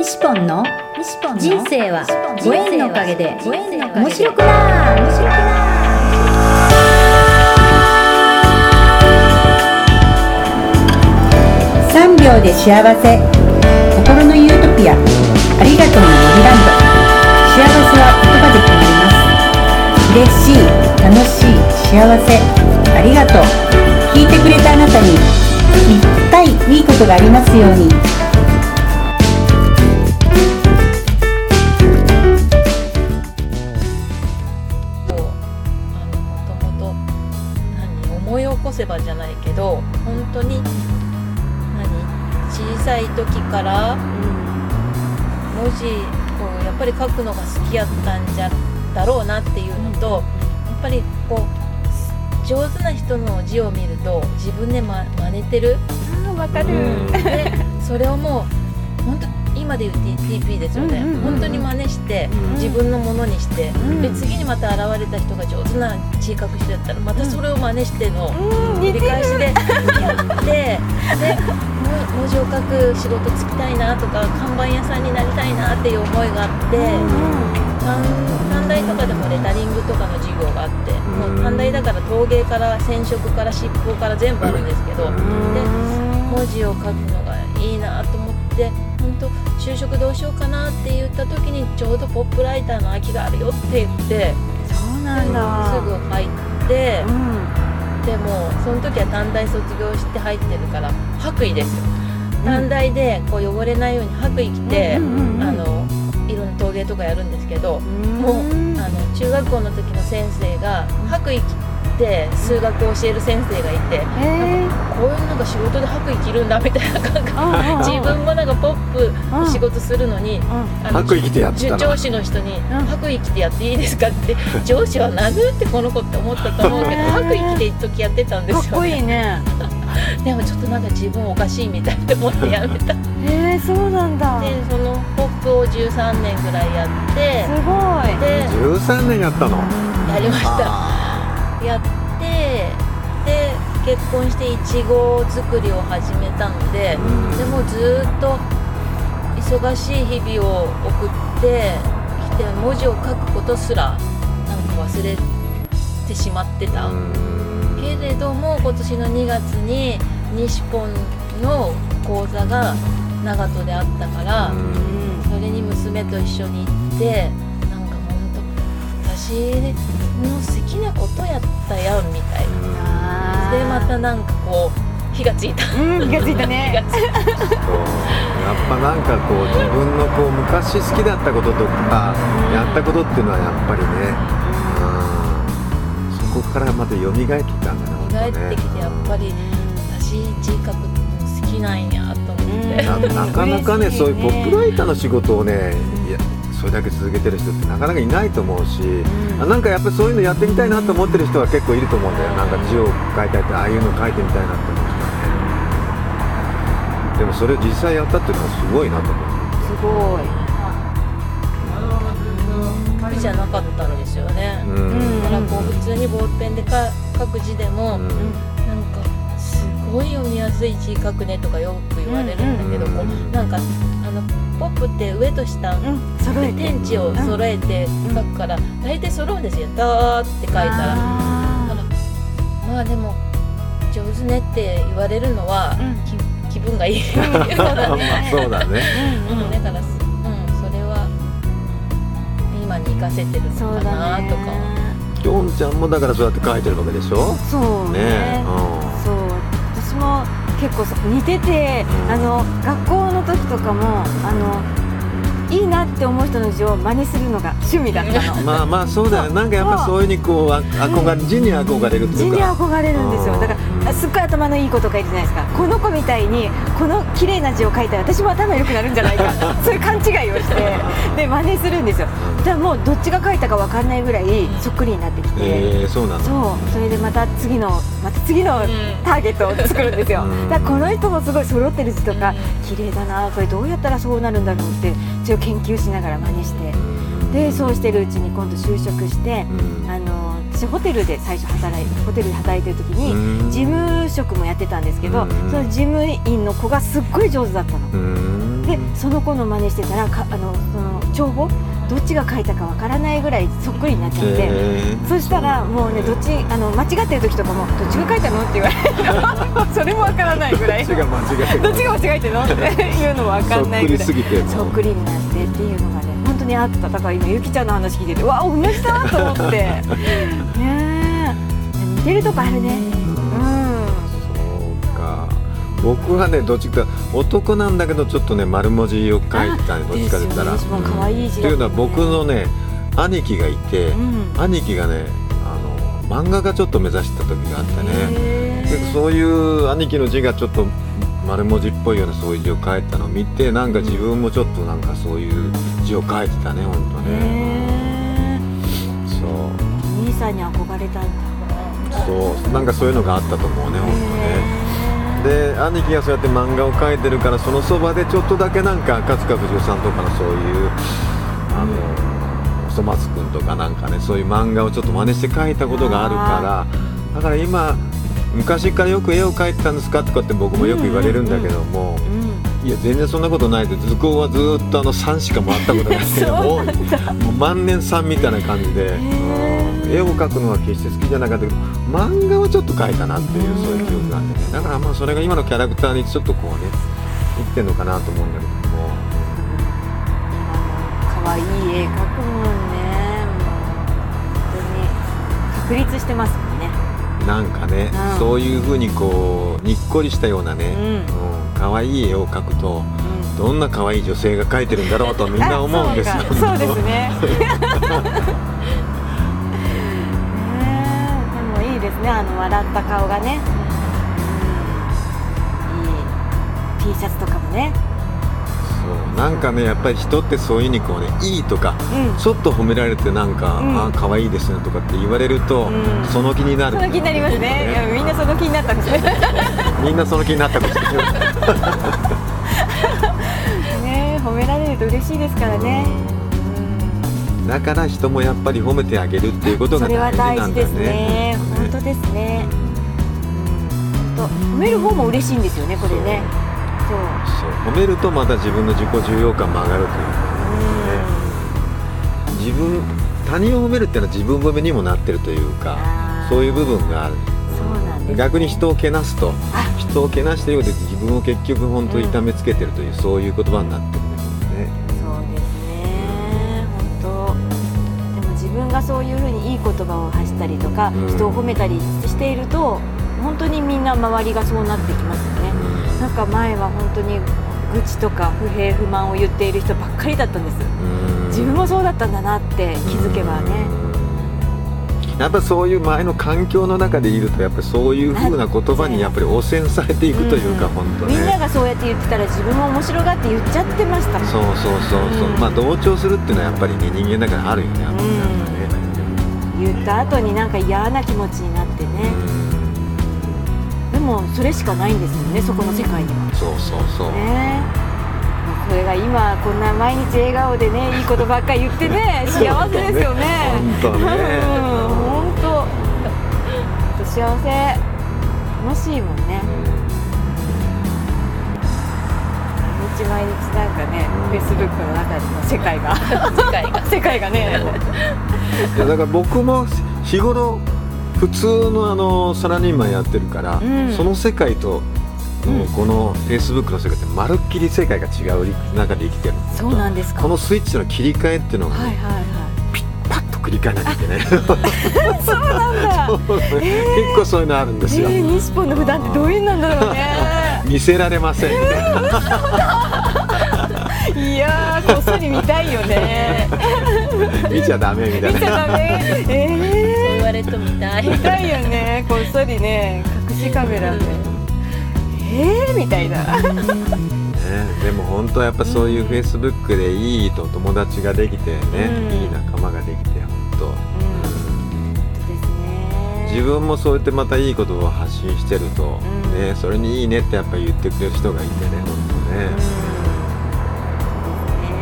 西ポンの人生はご縁のおかげで面白くな面白くな3秒で幸せ。心のユートピア。ありがとうの森ランド幸せは言葉で決まります。嬉しい楽しい幸せ。ありがとう。聞いてくれたあなたにいっぱいいいことがありますようにから。文字をやっぱり書くのが好きやったんじゃだろうなっていうのとやっぱりこう上手な人の字を見ると自分で、ま、真似てる。わかる、うん。でそれをもう本当今で言う TP ですよね、うんうんうんうん。本当に真似して、ん。自分のものにして、ん。で次にまた現れた人が上手な字書く人やったらまたそれを真似しての、うん。繰り返しでやってでも文字を書く仕事つきたいなとか看板屋さんになりたいなっていう思いがあって、短短大とかでもレタリングとかの授業があって、もう短大だから陶芸から染色から執法から全部あるんですけど、で文字を書くのがいいなと思って本当就職どうしようかなって言った時にちょうどポップライターの空きがあるよって言ってそうなんだ。すぐ入って。うんでもその時は短大卒業して入ってるから白衣ですよ。短大でこう汚れないように白衣着て、うんうんうんあのいろんな陶芸とかやるんですけど、もうあの中学校の時の先生が白衣着て数学を教える先生がいて、へえこういうなんか仕事で白衣着るんだみたいな感覚。自分もなんかポップ仕事するのに、あの白衣着てや上司の人に「白衣着てやっていいですか?」って 上司は「なんで?」ってこの子って思ったと思うけど白衣着て一時やってたんですよ、かっこいいね。でもちょっとなんか自分おかしいみたいって思ってやめた。でへえそうなんだ。そのポップを13年ぐらいやってすごい。で13年やったの。やりました。あやってで結婚していちご作りを始めたのでうん。でもずっと忙しい日々を送ってきて文字を書くことすらなんか忘れてしまってた、ーけれども今年の2月に西ポンの講座が長門であったから、それに娘と一緒に行ってなんかほんと私の好きなことやったやんみたいなでまたなんかこう火がついた。うん気がついたね。火がついた。そうやっぱなんかこう自分のこう昔好きだったこととかやったことっていうのはやっぱりね、うん、そこからまた蘇ってきたんだね帰ってきてやっぱり私字書くの好きなんやと思って、ななかなかねそういうポップライターの仕事をねそれだけ続けてる人ってなかなかいないと思うし、あなんかやっぱりそういうのやってみたいなと思ってる人は結構いると思うんだよ。なんか字を書いたりってああいうの書いてみたいなって思う人はね。でもそれを実際やったっていうのはすごいなと思う。すごい。苦じゃなかったんですよね、うん。だからこう普通にボールペンでか書く字でも、うん。なんかすごい読みやすい字書くねとかよく言われるんだけど、うん。こうなんかポップって上と下、うん揃えて。天地を揃えて書くから、大体揃うんですよ「だー」って書いたら。まあでも上手ねって言われるのは、うん。き気分がいい。まあそうだね。うん、だから、うん、それは今に活かせてるのかなとか、きょんちゃんもだからそうやって書いてるわけでしょ？そうね。ねうそう私も結構そう似ててあの学校の時とかもあのいいなって思う人の字を真似するのが趣味だったの。ん まあまあそうだよ。なんかやっぱそう。いうふうにこうあ憧れ字に憧れるって字にいうか憧れるんですよ。だからすっごい頭のいい子とかいるじゃないですか。この子みたいにこの綺麗な字を書いたら私も頭良くなるんじゃないか。そういう勘違いをしてで真似するんですよ。だからもうどっちが書いたか分かんないぐらいそっくりになってきて、えー、そうなのそう。それでまた次のまた次のターゲットを作るんですよ、うん。だからこの人もすごい揃ってる字とか綺麗だなこれどうやったらそうなるんだろうってそれを研究しながら真似して。でそうしてるうちに今度就職してうん。あの私ホテルで最初働いホテルで働いてる時にうん。事務職もやってたんですけどうん。その事務員の子がすっごい上手だったの。うん。ででその子の真似してたらかあのその帳簿どっちが書いたかわからないぐらいそっくりになっちゃって、へー。そしたらもうねどっちあの間違ってる時とかもどっちが書いたのって言われる それもわからないぐらいどっちが間違えてるの？っていうのもわかんないぐらい。そっくりすぎてそっくりになってっていうのがね本当にあった。だから今ゆきちゃんの話聞いててうわ同じだと思って。ねえ。似てるとこあるね。そうか僕はねどっちか男なんだけどちょっとね丸文字を書いたねどっちかで言ったら。可愛い字だっていうのは僕のね兄貴がいて、うん。兄貴がねあの漫画家ちょっと目指した時があってね。へでーそういう兄貴の字がちょっと丸文字っぽいようなそういう字を書いたのを見てなんか自分もちょっとなんかそういう字を書いてたね本当ね。へそう。ー兄さんに憧れたんだ。そう。なんかそういうのがあったと思うね本当ね。へで兄貴がそうやって漫画を描いてるからそのそばでちょっとだけなんか勝塚不二夫さんとかのそういうあの細松君とかなんかねそういう漫画をちょっと真似して描いたことがあるからだから今昔からよく絵を描いてたんですかとかって僕もよく言われるんだけども、いや全然そんなことないで図工はずっとあの3しかもらったことないけども もう万年3みたいな感じで、うん絵を描くのは決して好きじゃなかったけど漫画はちょっと描いたなっていうそういう記憶があってね。だからまあそれが今のキャラクターにちょっとこうね生きてるのかなと思うんだけども。可愛い絵描くもんね。もう本当に確立してますもんね。なんかね、うん。そういうふうにこうにっこりしたようなね、うん。うん。可愛い絵を描くとうん。どんな可愛い女性が描いてるんだろうとみんな思うんですよ。あそうですねね ですね。あの笑った顔がね、うん、いい。T シャツとかもね。そう。なんかねやっぱり人ってそういうにこうねいいとかうん。ちょっと褒められてなんか、うん。あ可愛いですねとかって言われると、うん。その気になる。その気になりますね。いやみんなその気になったんですね みんなその気になったかもしれないねえ褒められると嬉しいですからね、だから人もやっぱり褒めてあげるっていうことが大事なんだね当ですね、うん、本当褒める方も嬉しいんですよねこれね。そうそう褒めるとまた自分の自己重要感も上がるというか自分他人を褒めるっていうのは自分褒めにもなってるというかそういう部分がある。逆に人をけなすとあ。人をけなしてようで自分を結局本当に痛めつけてるという、そういう言葉になってるがそういうふうにいい言葉を発したりとか、うん。人を褒めたりしていると本当にみんな周りがそうなってきますよね、なんか前は本当に愚痴とか不平不満を言っている人ばっかりだったんです。うん。自分もそうだったんだなって気づけばね、やっぱそういう前の環境の中でいるとやっぱりそういう風な言葉にやっぱり汚染されていくというか、うん。本当みんなねがそうやって言ってたら自分も面白がって言っちゃってましたそうそうそうそう、うん。まあ同調するっていうのはやっぱりね人間だからあるよねやっぱりなん言った後になんか嫌な気持ちになってね、でもそれしかないんですよねそこの世界には。うんそうそうそう、ね。これが今こんな毎日笑顔でねいいことばっかり言ってね 幸せですよね。本当ね。うん本当。幸せ。楽しいもんね日毎日なんかねフェイスブックの中での世界が。世界が。世界がね。いやだから僕も日頃普通のあのサラリーマンやってるから、うん。その世界と、もうこのフェイスブックの世界ってまるっきり世界が違う中で生きてるそうなんですか。このスイッチの切り替えっていうのが、ねはいはいはい。ピッパッと繰り返なきゃいけない。そうなんだ。結構そういうのあるんですよ、えー、西本の普段ってどういうなんだろうね見せられません、いやーこっそり見たいよね。見ちゃダメみたい見ちゃなダメ。そうえ言われると見たい。ー、見たいよね。こっそりね隠しカメラで。えー、みたいな。ね、でも本当はやっぱそういうフェイスブックでいいと友達ができてね、うん。いい仲間ができて本当、自分もそうやってまたいい言葉を発信してると、うん。ね、それにいいねってやっぱ言ってくれる人がいてね本当ね、うん。ね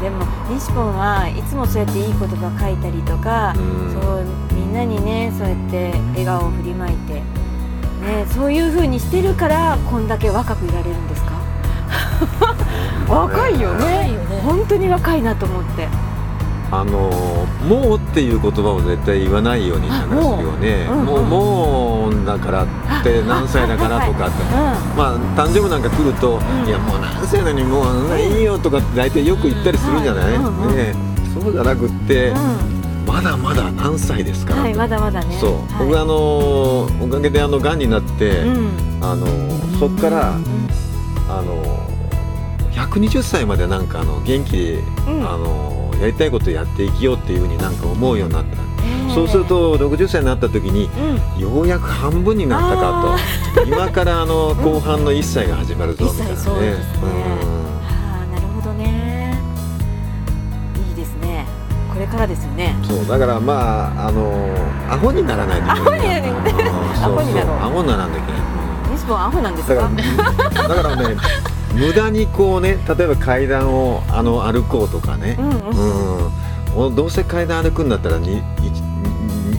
いやでも西本はいつもそうやっていい言葉書いたりとか、うん。そうみんなにねそうやって笑顔を振りまいてねそういう風にしてるからこんだけ若くいられるんですか？若いよ若ねいよね。本当に若いなと思ってあのもうっていう言葉を絶対言わないようにしますよね。あもう。もうだからって何歳だからとかって。まあ誕生日なんか来ると、ん。いやもう何歳なのにもういいよとかって大体よく言ったりするじゃない、ねそうじゃなくって、うん、まだまだ何歳ですから、はいまだまだね。そう、はい。僕あのおかげであの癌になって、うん。あのそっからあの120歳までなんかあの元気で、うん。あのやりたいことやっていきようっていうふうになんか思うようになった、そうすると60歳になった時にうん。ようやく半分になったかと。今からあの後半の1歳が始まるぞみたいなね。一歳そうですね。ああなるほどね。いいですね。これからですよね。うんそうだからまああのアホにならないといけないアホになる。うんそうそうアホになろう。アホにならんといけない。西本アホなんですだかだからね無駄にこうね例えば階段をあの歩こうとかね。う、んうん。うん、どうせ階段歩くんだったらに一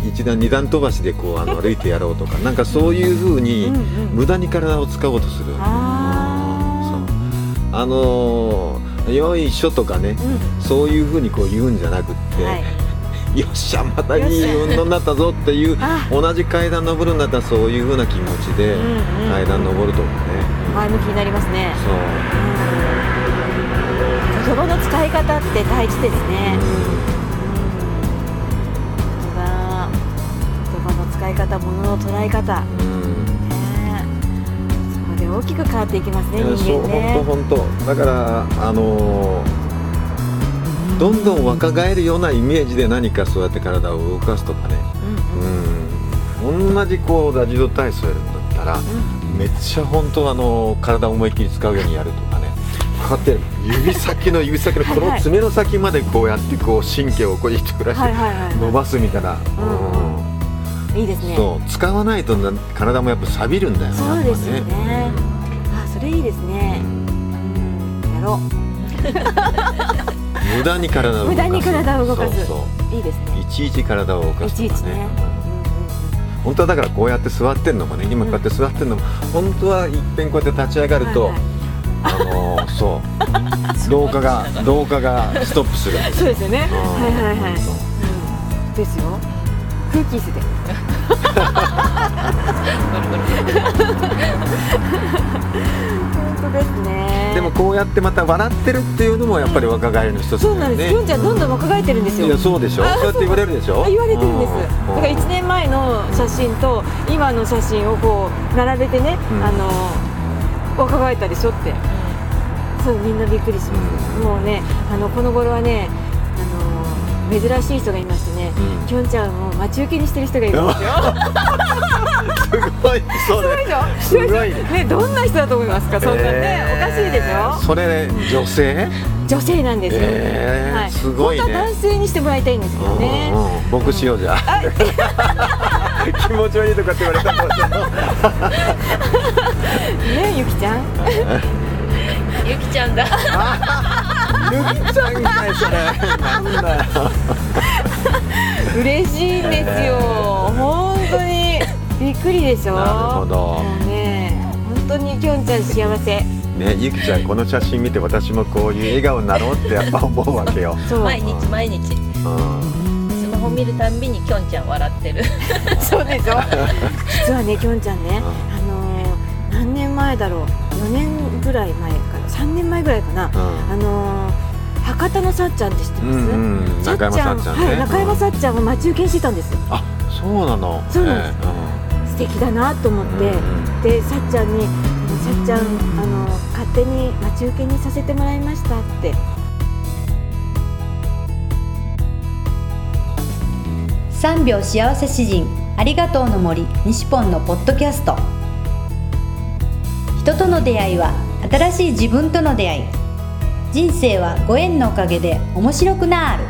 一段二段飛ばしでこうあの歩いてやろうとか。なんかそういうふうに無駄に体を使おうとする、あうん。そう。あのーよいしょとかね。うそういうふうにこう言うんじゃなくって、んはいよっしゃまたいい運動になったぞっていうあ。同じ階段登るんだったらそういうふうな気持ちでうんうん。階段登るとかね、前向きになりますね。そう。言葉の使い方って大事ですね。言葉言葉の使い方物の捉え方。大きく変わっていきますね人間ね。本当本当だからあのーどんどん若返るようなイメージで何かそうやって体を動かすとかね。うんうん。うん同じこうラジオ体操やるんだったらめっちゃ本当あの体を思いっきり使うようにやるとかね。こうやって指先の指先のこの爪の先までこうやってこう神経をこう一くらして伸ばすみたいな、うんうん。いいですね。そう使わないとな体もやっぱ錆びるんだよねそうですよね。やっあそれいいですぱねねうん。やろう。ん無駄に体を動かす。無駄に体を動かす。そうそう。ういいですね。いちいち体を動かいすとかね。ちいちね。本当はだからこうやって座ってんのもね今こうやって座ってんのも本当はいっぺんこうやって立ち上がると、はいはい。あのーそう。老化が老化がストップする。そうですよね。うん。はいはいはい。そう。うん。ですよ。空気椅子で。本当ですねこうやってまた笑ってるっていうのもやっぱり若返りの一つだそうなん。ですきょん。ちゃんどんどん若返ってるんですよいやそうでしょそうやって言われるでしょ？あ言われてるんです。うん。だから1年前の写真と今の写真をこう並べてね、うん。あの若返ったでしょって。そうみんなびっくりします、うん。もうねあのこの頃はねあの珍しい人がいましてね、うん。きょんちゃんを待ち受けにしてる人がいるんですよ。す ごいそれすごいねねどんな人だと思いますか？そんなね、おかしいでしょ？それ女性？女性なんですよ、えーはい、すごいね。本当は男性にしてもらいたいんですけどね、うんうん僕しようじゃ 気持ち悪いとかって言われた ねゆきちゃん？ゆきちゃんだ。うゆきちゃんかいそれ。なんだよ。嬉しいんですよ。本当にびっくりでしょ？なるほど。もうね本当にきょんちゃん幸せ。ねゆきちゃんこの写真見て私もこういう笑顔になろうってやっぱ 思うわけよ、そう。毎日毎日。うん。スマホ見るたんびにきょんちゃん笑ってる。そうでしょ？実はねきょんちゃんね、あのー何年前だろう？4年ぐらい前から3年前ぐらいかな、あのー博多のさっちゃんって知ってます、うん中山さっちゃんね。はい、中山さっちゃんを待ち受けにしてたんですよ。あそうなの。そうなんです敵だなと思って、でさっちゃんに「さっちゃんあの勝手に待ち受けにさせてもらいました」って。3秒幸せ詩人ありがとうの森西ポンのポッドキャスト。人との出会いは新しい自分との出会い。人生はご縁のおかげで面白くなる。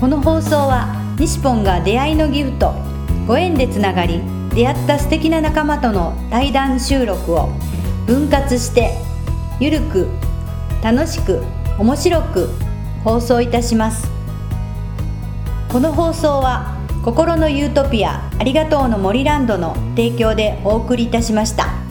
この放送は西ポンが出会いのギフトご縁でつながり出会った素敵な仲間との対談収録を分割してゆるく楽しく面白く放送いたしますこの放送は心のユートピアありがとうの森ランドの提供でお送りいたしました。